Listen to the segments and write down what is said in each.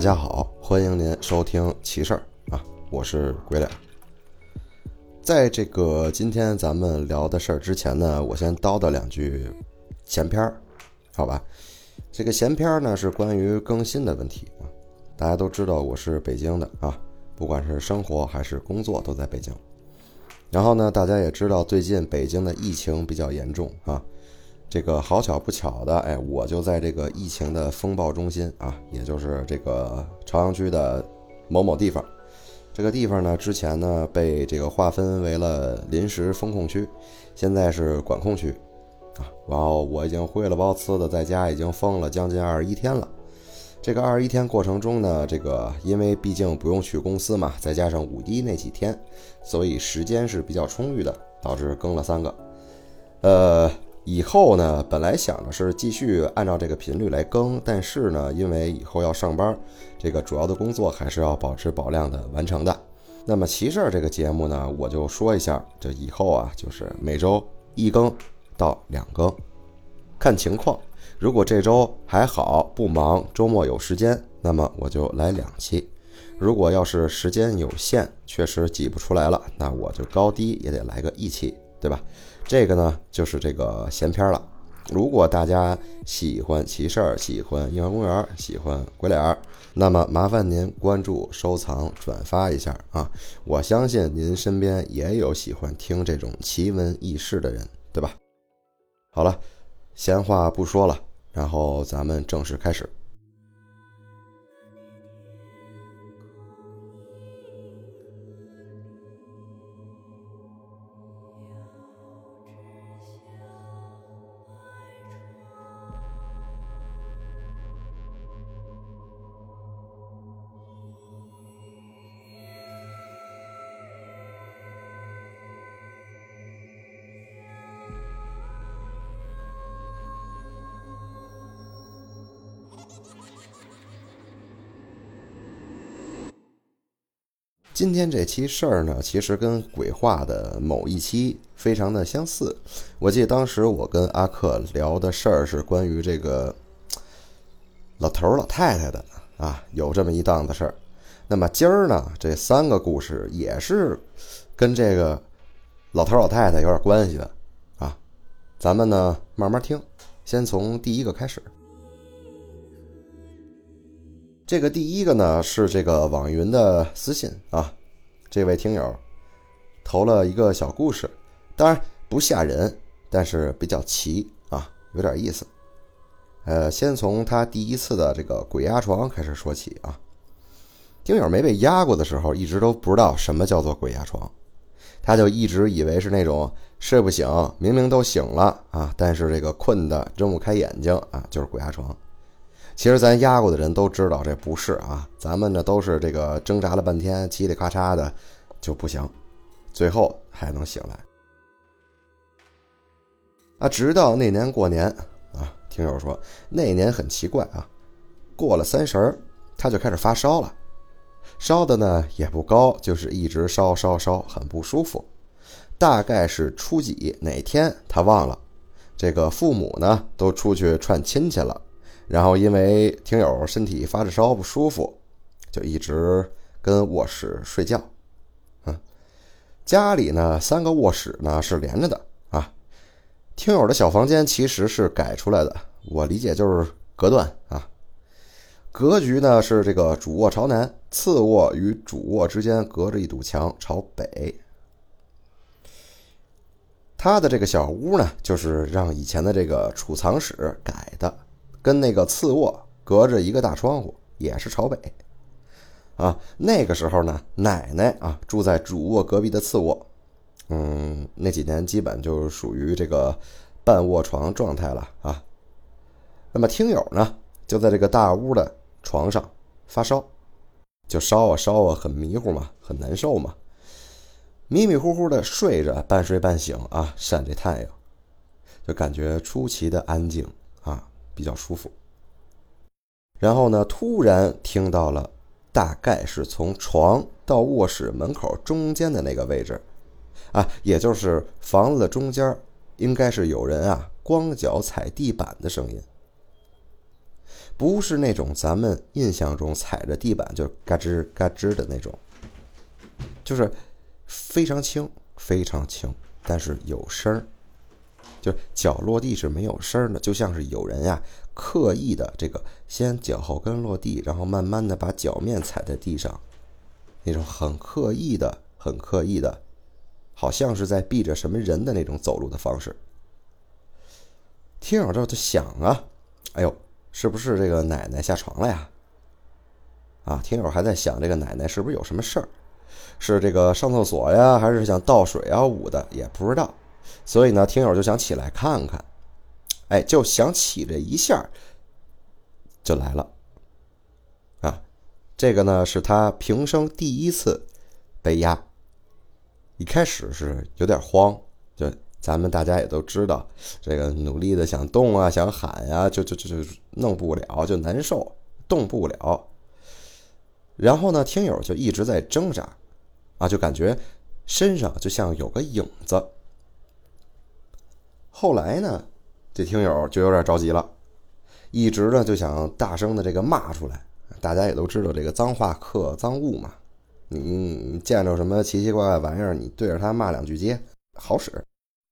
大家好，欢迎您收听奇事儿啊，我是鬼脸。在这个今天咱们聊的事儿之前呢，我先叨叨两句闲篇儿，好吧？这个闲篇儿呢是关于更新的问题啊。大家都知道我是北京的啊，不管是生活还是工作都在北京。然后呢，大家也知道最近北京的疫情比较严重啊。这个好巧不巧的，哎，我就在这个疫情的风暴中心啊，也就是这个朝阳区的某某地方。这个地方呢，之前呢被这个划分为了临时封控区，现在是管控区啊。然后我已经灰了包呲的在家已经封了将近二十一天了。这个二十一天过程中呢，这个因为毕竟不用去公司嘛，再加上五一那几天，所以时间是比较充裕的，导致更了三个。呃。以后呢，本来想的是继续按照这个频率来更，但是呢，因为以后要上班，这个主要的工作还是要保持保量的完成的。那么奇事儿这个节目呢，我就说一下，这以后啊，就是每周一更到两更，看情况。如果这周还好不忙，周末有时间，那么我就来两期；如果要是时间有限，确实挤不出来了，那我就高低也得来个一期，对吧？这个呢，就是这个闲篇了。如果大家喜欢奇事儿，喜欢硬核公园，喜欢鬼脸儿，那么麻烦您关注、收藏、转发一下啊！我相信您身边也有喜欢听这种奇闻异事的人，对吧？好了，闲话不说了，然后咱们正式开始。今天这期事儿呢，其实跟鬼话的某一期非常的相似。我记得当时我跟阿克聊的事儿是关于这个老头老太太的啊，有这么一档子事儿。那么今儿呢，这三个故事也是跟这个老头老太太有点关系的啊。咱们呢慢慢听，先从第一个开始。这个第一个呢是这个网云的私信啊，这位听友投了一个小故事，当然不吓人，但是比较奇啊，有点意思。呃，先从他第一次的这个鬼压床开始说起啊。听友没被压过的时候，一直都不知道什么叫做鬼压床，他就一直以为是那种睡不醒，明明都醒了啊，但是这个困的睁不开眼睛啊，就是鬼压床。其实咱压过的人都知道这不是啊，咱们呢都是这个挣扎了半天，叽里咔嚓的就不行，最后还能醒来。啊，直到那年过年啊，听友说那年很奇怪啊，过了三十儿他就开始发烧了，烧的呢也不高，就是一直烧烧烧，很不舒服。大概是初几哪天他忘了，这个父母呢都出去串亲戚了。然后因为听友身体发着烧不舒服，就一直跟卧室睡觉。嗯，家里呢三个卧室呢是连着的啊。听友的小房间其实是改出来的，我理解就是隔断啊。格局呢是这个主卧朝南，次卧与主卧之间隔着一堵墙朝北。他的这个小屋呢，就是让以前的这个储藏室改的。跟那个次卧隔着一个大窗户，也是朝北，啊，那个时候呢，奶奶啊住在主卧隔壁的次卧，嗯，那几年基本就属于这个半卧床状态了啊。那么听友呢，就在这个大屋的床上发烧，就烧啊烧啊，很迷糊嘛，很难受嘛，迷迷糊糊的睡着，半睡半醒啊，晒着太阳，就感觉出奇的安静。比较舒服，然后呢，突然听到了，大概是从床到卧室门口中间的那个位置，啊，也就是房子的中间，应该是有人啊光脚踩地板的声音。不是那种咱们印象中踩着地板就嘎吱嘎吱的那种，就是非常轻，非常轻，但是有声儿。就脚落地是没有声的，就像是有人呀刻意的这个先脚后跟落地，然后慢慢的把脚面踩在地上，那种很刻意的、很刻意的，好像是在避着什么人的那种走路的方式。听友这就想啊，哎呦，是不是这个奶奶下床了呀？啊，听友还在想这个奶奶是不是有什么事儿，是这个上厕所呀，还是想倒水啊捂的，也不知道。所以呢，听友就想起来看看，哎，就想起这一下，就来了。啊，这个呢是他平生第一次被压。一开始是有点慌，就咱们大家也都知道，这个努力的想动啊，想喊呀，就就就就弄不了，就难受，动不了。然后呢，听友就一直在挣扎，啊，就感觉身上就像有个影子。后来呢，这听友就有点着急了，一直呢就想大声的这个骂出来。大家也都知道这个脏话克脏物嘛，你见着什么奇奇怪怪玩意儿，你对着他骂两句街好使。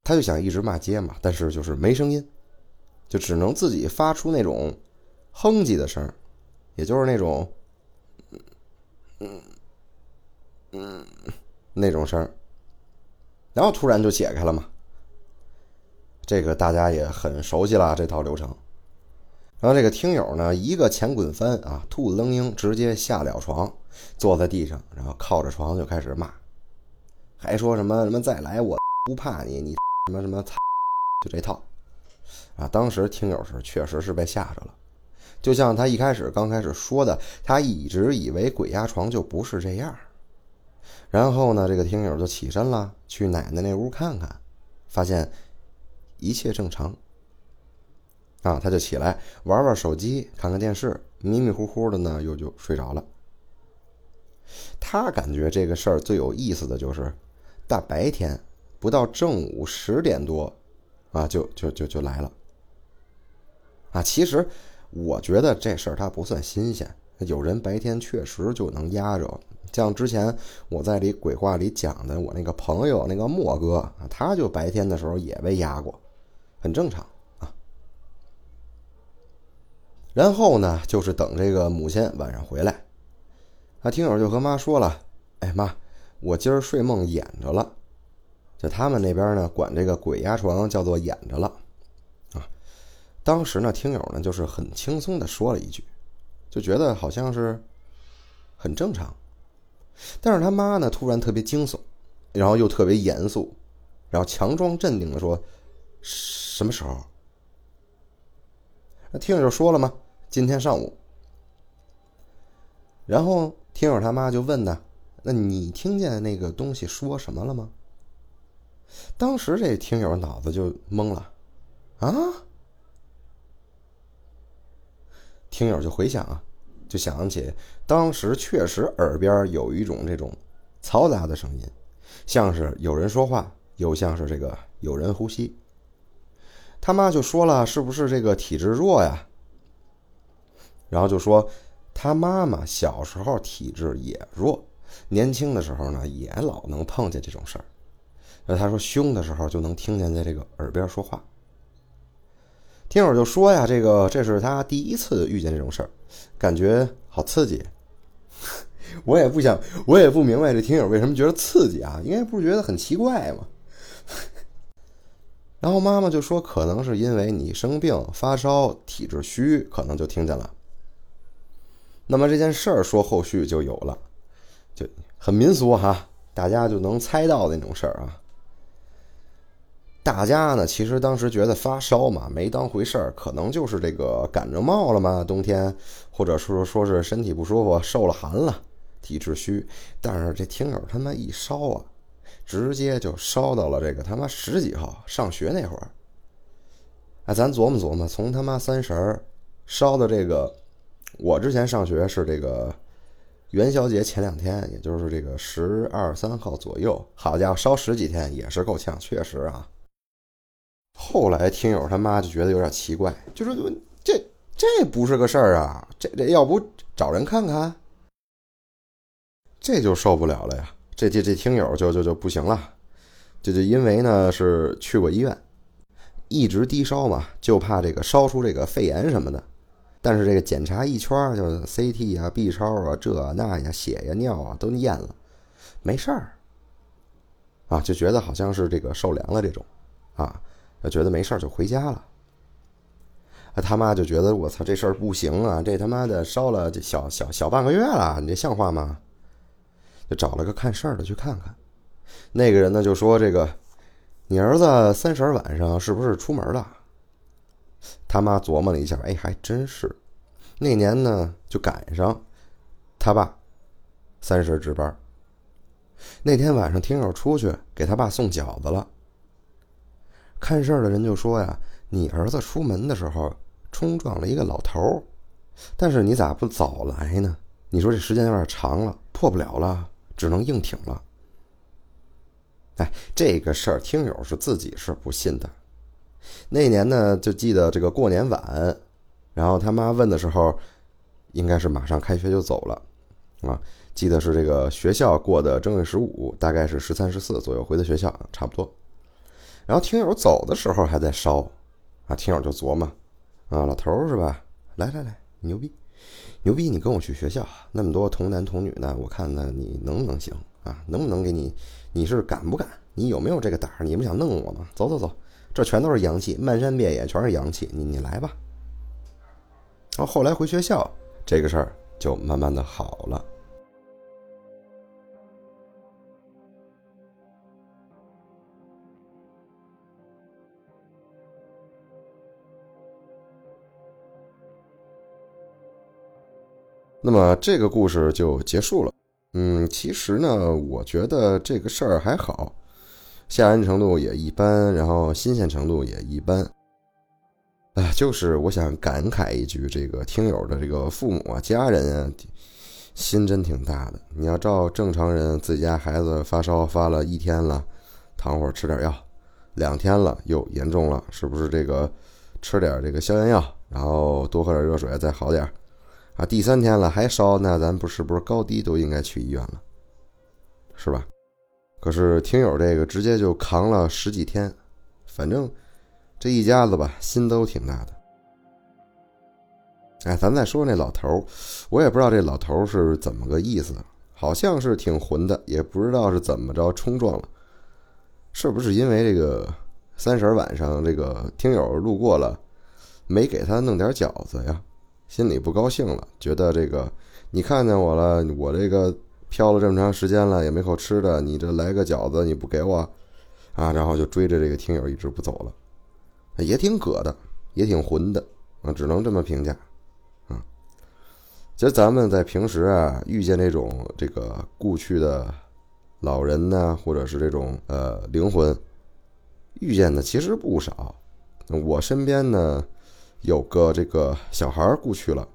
他就想一直骂街嘛，但是就是没声音，就只能自己发出那种哼唧的声也就是那种嗯嗯嗯那种声然后突然就解开了嘛。这个大家也很熟悉了这套流程，然后这个听友呢，一个前滚翻啊，兔子蹬鹰，直接下了床，坐在地上，然后靠着床就开始骂，还说什么什么再来我不怕你，你什么什么，就这套啊。当时听友是确实是被吓着了，就像他一开始刚开始说的，他一直以为鬼压床就不是这样。然后呢，这个听友就起身了，去奶奶那屋看看，发现。一切正常，啊，他就起来玩玩手机，看看电视，迷迷糊糊的呢，又就睡着了。他感觉这个事儿最有意思的就是，大白天不到正午十点多，啊，就就就就来了。啊，其实我觉得这事儿他不算新鲜，有人白天确实就能压着。像之前我在里鬼话里讲的，我那个朋友那个莫哥，他就白天的时候也被压过。很正常啊，然后呢，就是等这个母亲晚上回来，啊，听友就和妈说了：“哎妈，我今儿睡梦魇着了。”就他们那边呢，管这个鬼压床叫做魇着了，啊，当时呢，听友呢就是很轻松的说了一句，就觉得好像是很正常，但是他妈呢突然特别惊悚，然后又特别严肃，然后强装镇定的说。什么时候？那听友就说了吗？今天上午。然后听友他妈就问呢：“那你听见那个东西说什么了吗？”当时这听友脑子就懵了，啊！听友就回想啊，就想起当时确实耳边有一种这种嘈杂的声音，像是有人说话，又像是这个有人呼吸。他妈就说了：“是不是这个体质弱呀？”然后就说他妈妈小时候体质也弱，年轻的时候呢也老能碰见这种事儿。那他说凶的时候就能听见在这个耳边说话。听友就说呀：“这个这是他第一次遇见这种事儿，感觉好刺激。”我也不想，我也不明白这听友为什么觉得刺激啊？应该不是觉得很奇怪吗？然后妈妈就说：“可能是因为你生病发烧，体质虚，可能就听见了。”那么这件事儿说后续就有了，就很民俗哈，大家就能猜到的那种事儿啊。大家呢，其实当时觉得发烧嘛，没当回事儿，可能就是这个感着冒了嘛，冬天，或者说说是身体不舒服，受了寒了，体质虚。但是这听友他妈一烧啊！直接就烧到了这个他妈十几号上学那会儿，哎，咱琢磨琢磨，从他妈三十烧的这个，我之前上学是这个元宵节前两天，也就是这个十二三号左右，好家伙，烧十几天也是够呛，确实啊。后来听友他妈就觉得有点奇怪，就说这这不是个事儿啊！这这要不找人看看？这就受不了了呀！这这这听友就就就不行了，就就因为呢是去过医院，一直低烧嘛，就怕这个烧出这个肺炎什么的。但是这个检查一圈，就 CT 啊、B 超啊、这那呀、血呀、尿啊都验了，没事儿。啊，就觉得好像是这个受凉了这种，啊，觉得没事儿就回家了。他妈就觉得我操这事儿不行啊，这他妈的烧了这小小小半个月了，你这像话吗？就找了个看事儿的去看看。那个人呢就说这个，你儿子三十晚上是不是出门了？他妈琢磨了一下，哎，还真是。那年呢就赶上他爸三十值班。那天晚上听友出去给他爸送饺子了。看事儿的人就说呀，你儿子出门的时候。冲撞了一个老头儿，但是你咋不早来呢？你说这时间有点长了，破不了了，只能硬挺了。哎，这个事儿听友是自己是不信的。那年呢，就记得这个过年晚，然后他妈问的时候，应该是马上开学就走了，啊，记得是这个学校过的正月十五，大概是十三十四左右回的学校，差不多。然后听友走的时候还在烧，啊，听友就琢磨。啊，老头是吧？来来来，牛逼，牛逼！你跟我去学校，那么多童男童女呢，我看呢你能不能行啊？能不能给你？你是敢不敢？你有没有这个胆儿？你们想弄我吗？走走走，这全都是阳气，漫山遍野全是阳气，你你来吧。然后后来回学校，这个事儿就慢慢的好了。那么这个故事就结束了。嗯，其实呢，我觉得这个事儿还好，吓人程度也一般，然后新鲜程度也一般。哎，就是我想感慨一句，这个听友的这个父母啊、家人啊，心真挺大的。你要照正常人，自己家孩子发烧发了一天了，躺会儿吃点药；两天了又严重了，是不是这个吃点这个消炎药，然后多喝点热水再好点？啊，第三天了还烧，那咱不是不是高低都应该去医院了，是吧？可是听友这个直接就扛了十几天，反正这一家子吧，心都挺大的。哎，咱再说那老头我也不知道这老头是怎么个意思，好像是挺混的，也不知道是怎么着冲撞了，是不是因为这个三十晚上这个听友路过了，没给他弄点饺子呀？心里不高兴了，觉得这个你看见我了，我这个漂了这么长时间了，也没口吃的，你这来个饺子你不给我，啊，然后就追着这个听友一直不走了，也挺葛的，也挺混的，啊，只能这么评价，啊，其实咱们在平时啊遇见这种这个故去的老人呢，或者是这种呃灵魂，遇见的其实不少，我身边呢。有个这个小孩故去了，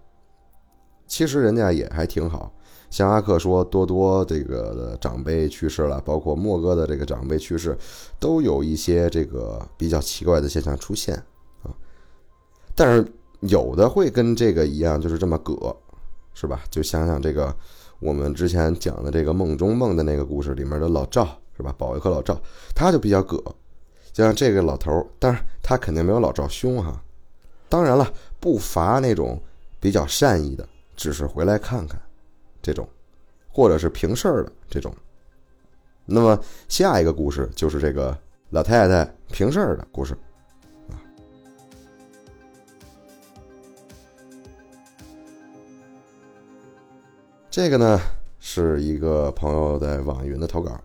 其实人家也还挺好。像阿克说，多多这个长辈去世了，包括莫哥的这个长辈去世，都有一些这个比较奇怪的现象出现啊。但是有的会跟这个一样，就是这么葛，是吧？就想想这个我们之前讲的这个梦中梦的那个故事里面的老赵，是吧？保卫科老赵，他就比较葛，就像这个老头，但是他肯定没有老赵凶哈。当然了，不乏那种比较善意的，只是回来看看，这种，或者是平事儿的这种。那么下一个故事就是这个老太太平事儿的故事，啊，这个呢是一个朋友在网易云的投稿，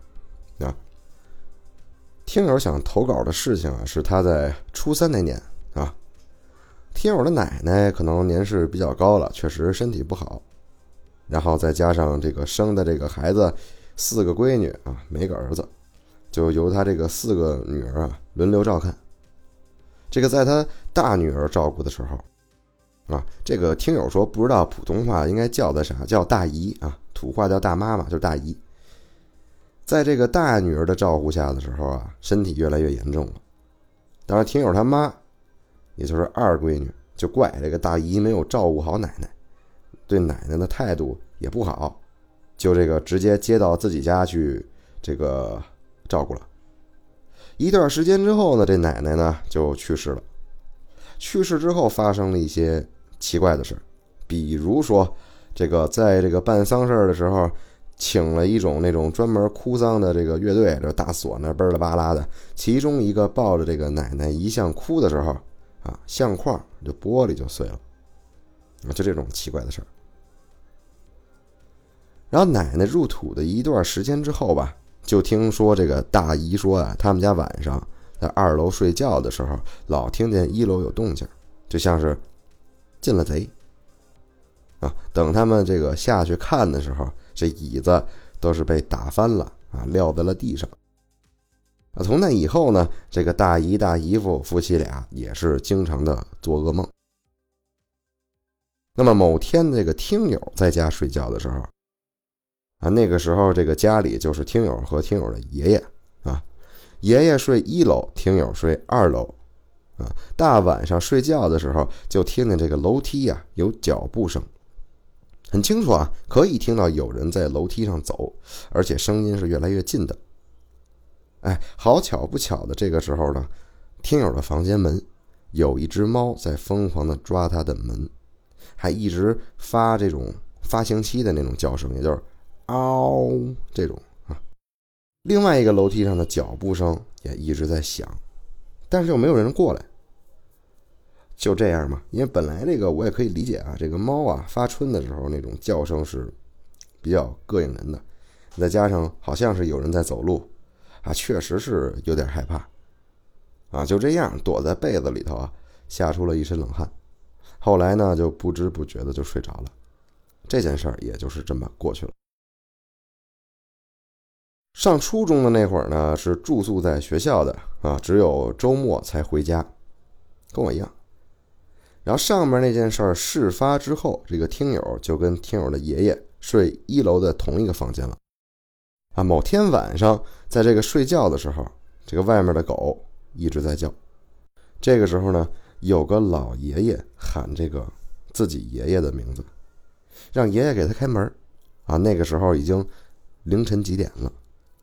啊，听友想投稿的事情啊，是他在初三那年。听友的奶奶可能年事比较高了，确实身体不好，然后再加上这个生的这个孩子四个闺女啊，没个儿子，就由他这个四个女儿啊轮流照看。这个在他大女儿照顾的时候啊，这个听友说不知道普通话应该叫的啥，叫大姨啊，土话叫大妈嘛，就是大姨。在这个大女儿的照顾下的时候啊，身体越来越严重了。当然，听友他妈。也就是二闺女就怪这个大姨没有照顾好奶奶，对奶奶的态度也不好，就这个直接接到自己家去这个照顾了。一段时间之后呢，这奶奶呢就去世了。去世之后发生了一些奇怪的事比如说这个在这个办丧事的时候。请了一种那种专门哭丧的这个乐队，这大唢呐嘣啦吧啦的。其中一个抱着这个奶奶遗像哭的时候，啊，相框就玻璃就碎了，啊，就这种奇怪的事儿。然后奶奶入土的一段时间之后吧，就听说这个大姨说啊，他们家晚上在二楼睡觉的时候，老听见一楼有动静，就像是进了贼。啊，等他们这个下去看的时候。这椅子都是被打翻了啊，撂在了地上。啊，从那以后呢，这个大姨大姨夫夫妻俩也是经常的做噩梦。那么某天，这个听友在家睡觉的时候，啊，那个时候这个家里就是听友和听友的爷爷啊，爷爷睡一楼，听友睡二楼，啊，大晚上睡觉的时候就听见这个楼梯呀有脚步声。很清楚啊，可以听到有人在楼梯上走，而且声音是越来越近的。哎，好巧不巧的，这个时候呢，听友的房间门有一只猫在疯狂的抓他的门，还一直发这种发情期的那种叫声，也就是“嗷”这种啊。另外一个楼梯上的脚步声也一直在响，但是又没有人过来。就这样嘛，因为本来这个我也可以理解啊，这个猫啊发春的时候那种叫声是比较膈应人的，再加上好像是有人在走路啊，确实是有点害怕啊。就这样躲在被子里头啊，吓出了一身冷汗。后来呢，就不知不觉的就睡着了。这件事儿也就是这么过去了。上初中的那会儿呢，是住宿在学校的啊，只有周末才回家，跟我一样。然后上面那件事儿事发之后，这个听友就跟听友的爷爷睡一楼的同一个房间了。啊，某天晚上，在这个睡觉的时候，这个外面的狗一直在叫。这个时候呢，有个老爷爷喊这个自己爷爷的名字，让爷爷给他开门。啊，那个时候已经凌晨几点了，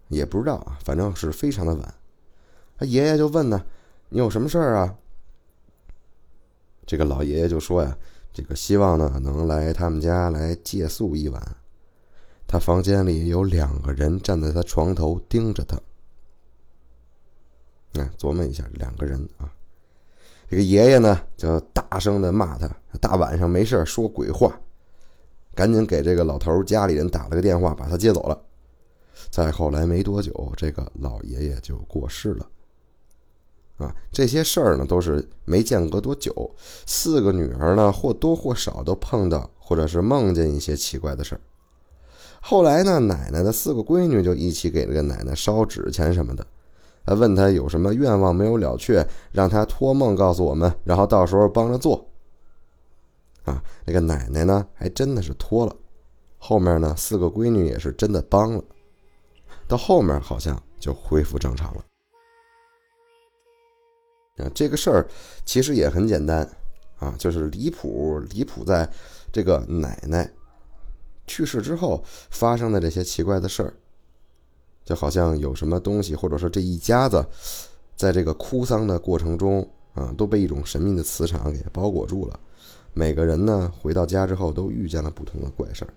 也不知道啊，反正是非常的晚。他爷爷就问呢：“你有什么事儿啊？”这个老爷爷就说呀：“这个希望呢能来他们家来借宿一晚。他房间里有两个人站在他床头盯着他。哎，琢磨一下，两个人啊。这个爷爷呢就大声的骂他：大晚上没事说鬼话，赶紧给这个老头家里人打了个电话，把他接走了。再后来没多久，这个老爷爷就过世了。”啊，这些事儿呢都是没间隔多久，四个女儿呢或多或少都碰到或者是梦见一些奇怪的事儿。后来呢，奶奶的四个闺女就一起给这个奶奶烧纸钱什么的，还问她有什么愿望没有了却，让她托梦告诉我们，然后到时候帮着做。啊，那个奶奶呢还真的是托了，后面呢四个闺女也是真的帮了，到后面好像就恢复正常了。啊，这个事儿其实也很简单，啊，就是离谱，离谱在这个奶奶去世之后发生的这些奇怪的事儿，就好像有什么东西，或者说这一家子在这个哭丧的过程中，啊，都被一种神秘的磁场给包裹住了。每个人呢回到家之后都遇见了不同的怪事儿，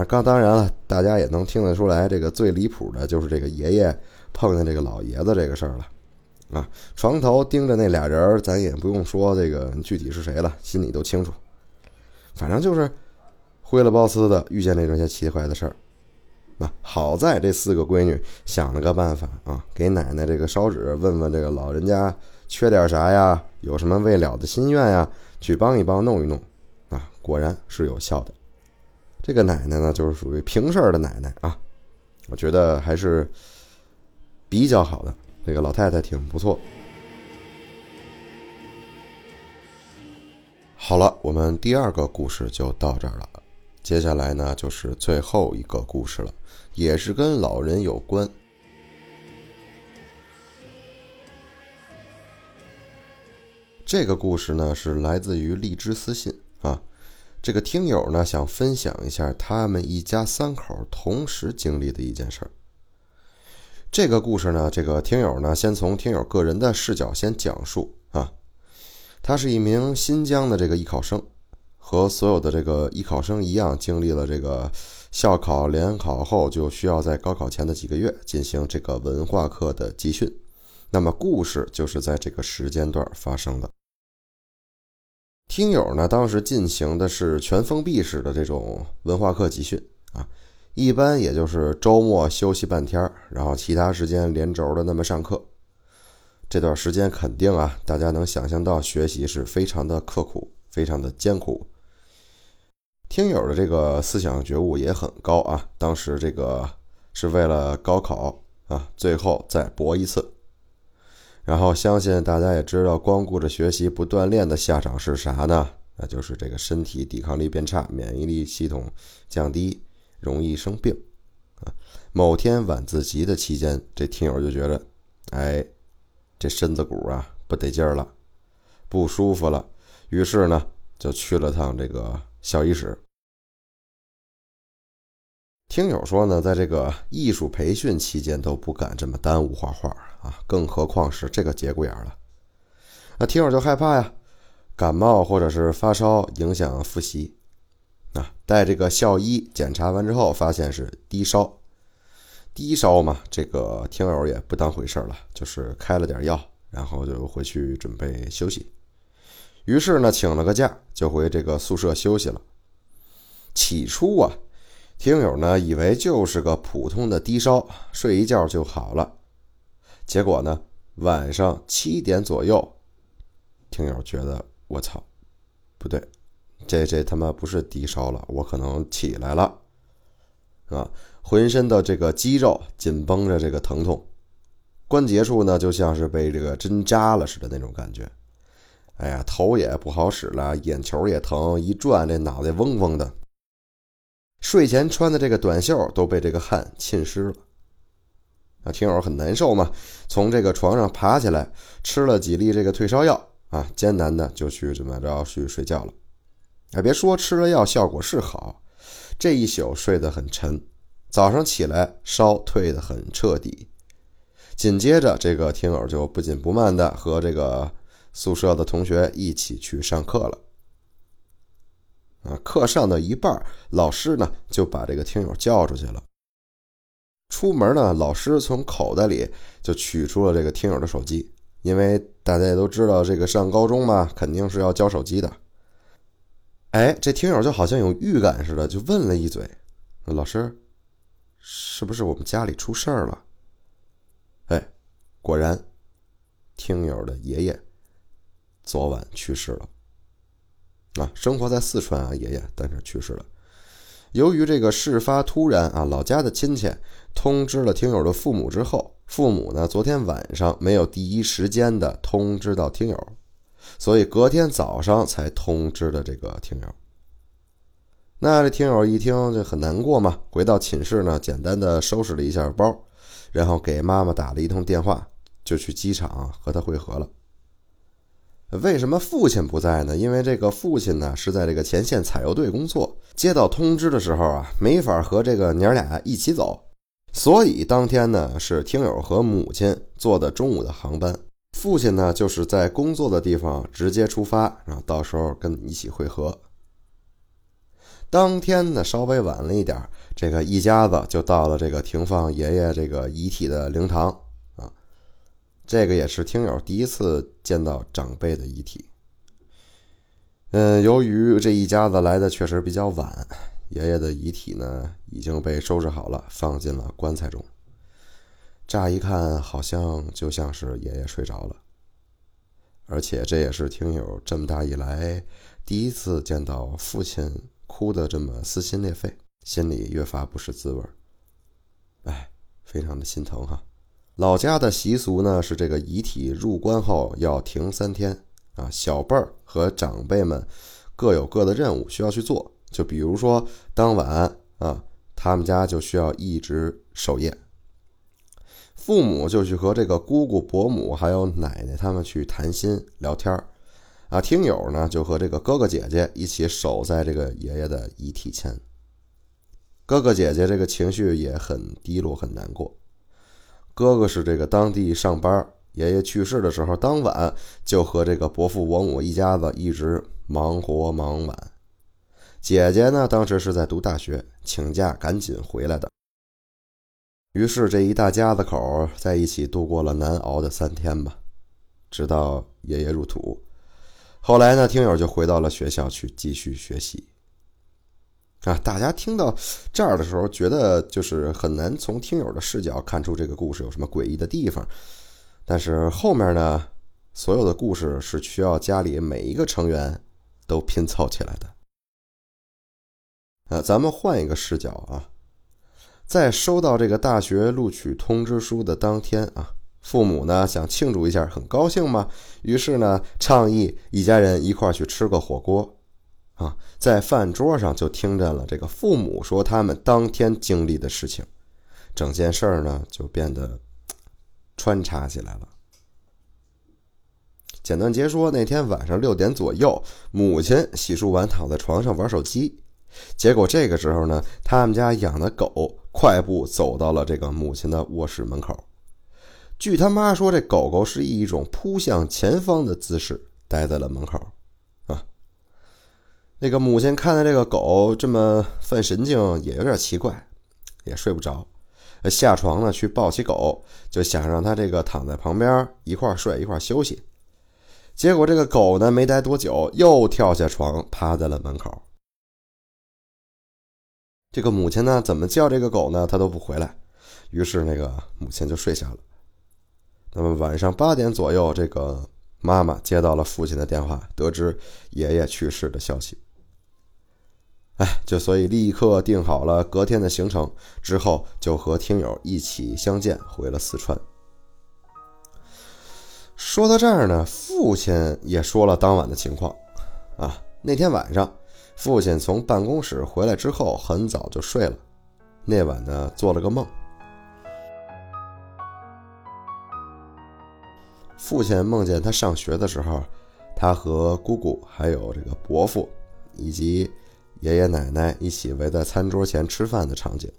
啊，刚当然了，大家也能听得出来，这个最离谱的就是这个爷爷碰见这个老爷子这个事儿了。啊，床头盯着那俩人咱也不用说这个具体是谁了，心里都清楚。反正就是灰了包丝的遇见那种些奇怪的事儿。啊，好在这四个闺女想了个办法啊，给奶奶这个烧纸，问问这个老人家缺点啥呀，有什么未了的心愿呀，去帮一帮，弄一弄。啊，果然是有效的。这个奶奶呢，就是属于平事儿的奶奶啊，我觉得还是比较好的。这个老太太挺不错。好了，我们第二个故事就到这儿了。接下来呢，就是最后一个故事了，也是跟老人有关。这个故事呢是来自于荔枝私信啊，这个听友呢想分享一下他们一家三口同时经历的一件事儿。这个故事呢，这个听友呢先从听友个人的视角先讲述啊，他是一名新疆的这个艺考生，和所有的这个艺考生一样，经历了这个校考、联考后就需要在高考前的几个月进行这个文化课的集训。那么故事就是在这个时间段发生的。听友呢，当时进行的是全封闭式的这种文化课集训啊，一般也就是周末休息半天，然后其他时间连轴的那么上课。这段时间肯定啊，大家能想象到学习是非常的刻苦，非常的艰苦。听友的这个思想觉悟也很高啊，当时这个是为了高考啊，最后再搏一次。然后相信大家也知道，光顾着学习不锻炼的下场是啥呢？那就是这个身体抵抗力变差，免疫力系统降低，容易生病。啊，某天晚自习的期间，这听友就觉得，哎，这身子骨啊不得劲儿了，不舒服了，于是呢就去了趟这个校医室。听友说呢，在这个艺术培训期间都不敢这么耽误画画啊，更何况是这个节骨眼了。那听友就害怕呀，感冒或者是发烧影响复习。啊，带这个校医检查完之后，发现是低烧。低烧嘛，这个听友也不当回事了，就是开了点药，然后就回去准备休息。于是呢，请了个假，就回这个宿舍休息了。起初啊。听友呢，以为就是个普通的低烧，睡一觉就好了。结果呢，晚上七点左右，听友觉得我操，不对，这这他妈不是低烧了，我可能起来了，啊，浑身的这个肌肉紧绷着，这个疼痛，关节处呢就像是被这个针扎了似的那种感觉。哎呀，头也不好使了，眼球也疼，一转这脑袋嗡嗡的。睡前穿的这个短袖都被这个汗浸湿了，啊，听友很难受嘛，从这个床上爬起来，吃了几粒这个退烧药啊，艰难的就去怎么着去睡觉了。哎，别说吃了药效果是好，这一宿睡得很沉，早上起来烧退得很彻底。紧接着，这个听友就不紧不慢的和这个宿舍的同学一起去上课了。啊，课上到一半，老师呢就把这个听友叫出去了。出门呢，老师从口袋里就取出了这个听友的手机，因为大家也都知道，这个上高中嘛，肯定是要交手机的。哎，这听友就好像有预感似的，就问了一嘴：“老师，是不是我们家里出事儿了？”哎，果然，听友的爷爷昨晚去世了。啊，生活在四川啊，爷爷但是去世了。由于这个事发突然啊，老家的亲戚通知了听友的父母之后，父母呢昨天晚上没有第一时间的通知到听友，所以隔天早上才通知的这个听友。那这听友一听就很难过嘛，回到寝室呢，简单的收拾了一下包，然后给妈妈打了一通电话，就去机场和他会合了。为什么父亲不在呢？因为这个父亲呢是在这个前线采油队工作，接到通知的时候啊，没法和这个娘俩一起走，所以当天呢是听友和母亲坐的中午的航班，父亲呢就是在工作的地方直接出发，然后到时候跟你一起会合。当天呢稍微晚了一点，这个一家子就到了这个停放爷爷这个遗体的灵堂。这个也是听友第一次见到长辈的遗体。嗯，由于这一家子来的确实比较晚，爷爷的遗体呢已经被收拾好了，放进了棺材中。乍一看，好像就像是爷爷睡着了，而且这也是听友这么大以来第一次见到父亲哭得这么撕心裂肺，心里越发不是滋味哎，非常的心疼哈。老家的习俗呢是这个遗体入棺后要停三天啊，小辈儿和长辈们各有各的任务需要去做。就比如说当晚啊，他们家就需要一直守夜，父母就去和这个姑姑、伯母还有奶奶他们去谈心聊天啊，听友呢就和这个哥哥姐姐一起守在这个爷爷的遗体前。哥哥姐姐这个情绪也很低落，很难过。哥哥是这个当地上班，爷爷去世的时候，当晚就和这个伯父伯母一家子一直忙活忙晚。姐姐呢，当时是在读大学，请假赶紧回来的。于是这一大家子口在一起度过了难熬的三天吧，直到爷爷入土。后来呢，听友就回到了学校去继续学习。啊，大家听到这儿的时候，觉得就是很难从听友的视角看出这个故事有什么诡异的地方。但是后面呢，所有的故事是需要家里每一个成员都拼凑起来的。呃，咱们换一个视角啊，在收到这个大学录取通知书的当天啊。父母呢想庆祝一下，很高兴嘛，于是呢倡议一家人一块儿去吃个火锅，啊，在饭桌上就听见了这个父母说他们当天经历的事情，整件事儿呢就变得穿插起来了。简短截说，那天晚上六点左右，母亲洗漱完躺在床上玩手机，结果这个时候呢，他们家养的狗快步走到了这个母亲的卧室门口。据他妈说，这狗狗是以一种扑向前方的姿势待在了门口，那个母亲看到这个狗这么犯神经，也有点奇怪，也睡不着，下床呢去抱起狗，就想让它这个躺在旁边一块睡一块休息。结果这个狗呢没待多久，又跳下床趴在了门口。这个母亲呢怎么叫这个狗呢，它都不回来，于是那个母亲就睡下了。那么晚上八点左右，这个妈妈接到了父亲的电话，得知爷爷去世的消息。哎，就所以立刻定好了隔天的行程，之后就和听友一起相见，回了四川。说到这儿呢，父亲也说了当晚的情况。啊，那天晚上，父亲从办公室回来之后，很早就睡了。那晚呢，做了个梦。父亲梦见他上学的时候，他和姑姑还有这个伯父以及爷爷奶奶一起围在餐桌前吃饭的场景。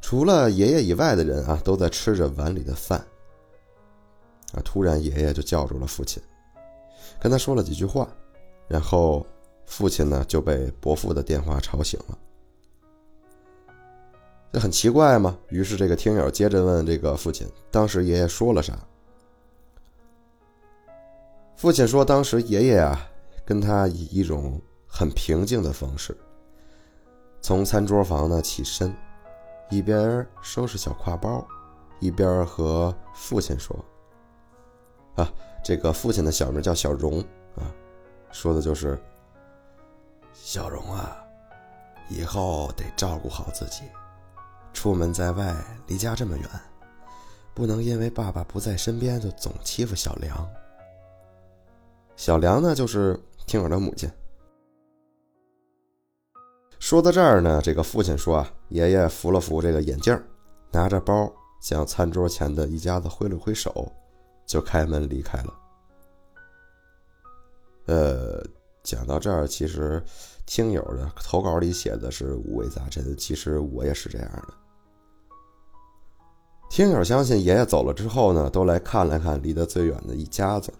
除了爷爷以外的人啊，都在吃着碗里的饭。啊！突然，爷爷就叫住了父亲，跟他说了几句话，然后父亲呢就被伯父的电话吵醒了。这很奇怪吗？于是这个听友接着问这个父亲：“当时爷爷说了啥？”父亲说：“当时爷爷啊，跟他以一种很平静的方式，从餐桌房呢起身，一边收拾小挎包，一边和父亲说：‘啊，这个父亲的小名叫小荣啊，说的就是小荣啊，以后得照顾好自己，出门在外，离家这么远，不能因为爸爸不在身边就总欺负小梁。’”小梁呢，就是听友的母亲。说到这儿呢，这个父亲说啊，爷爷扶了扶这个眼镜，拿着包向餐桌前的一家子挥了挥手，就开门离开了。呃，讲到这儿，其实听友的投稿里写的是五味杂陈，其实我也是这样的。听友相信爷爷走了之后呢，都来看了看离得最远的一家子。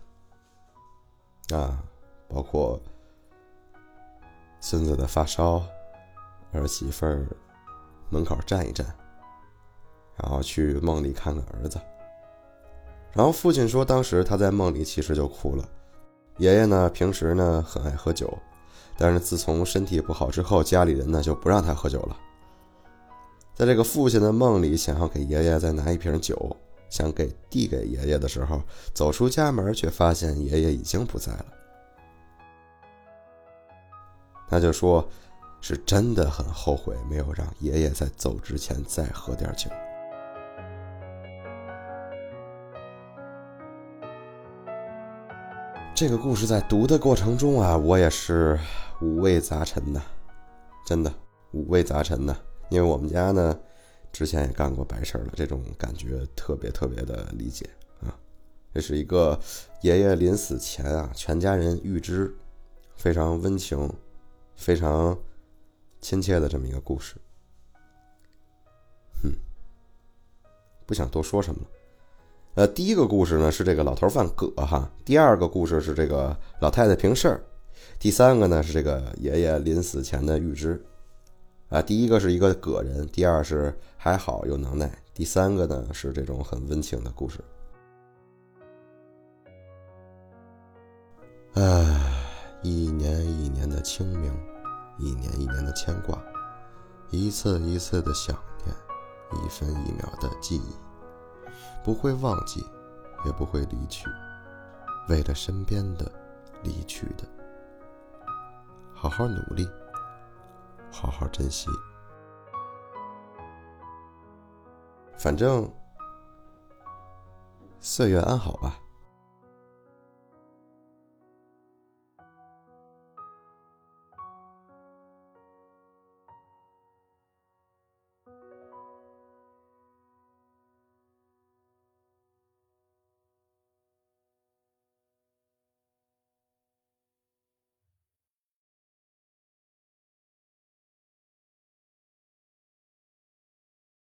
啊，包括孙子的发烧，儿媳妇儿门口站一站，然后去梦里看看儿子。然后父亲说，当时他在梦里其实就哭了。爷爷呢，平时呢很爱喝酒，但是自从身体不好之后，家里人呢就不让他喝酒了。在这个父亲的梦里，想要给爷爷再拿一瓶酒。想给递给爷爷的时候，走出家门，却发现爷爷已经不在了。他就说：“是真的很后悔，没有让爷爷在走之前再喝点酒。”这个故事在读的过程中啊，我也是五味杂陈呐，真的五味杂陈呐，因为我们家呢。之前也干过白事儿了，这种感觉特别特别的理解啊。这是一个爷爷临死前啊，全家人预知，非常温情、非常亲切的这么一个故事。哼，不想多说什么了。呃，第一个故事呢是这个老头犯葛哈，第二个故事是这个老太太平事儿，第三个呢是这个爷爷临死前的预知。啊，第一个是一个葛人，第二是还好有能耐，第三个呢是这种很温情的故事。唉，一年一年的清明，一年一年的牵挂，一次一次的想念，一分一秒的记忆，不会忘记，也不会离去，为了身边的离去的，好好努力。好好珍惜，反正岁月安好吧。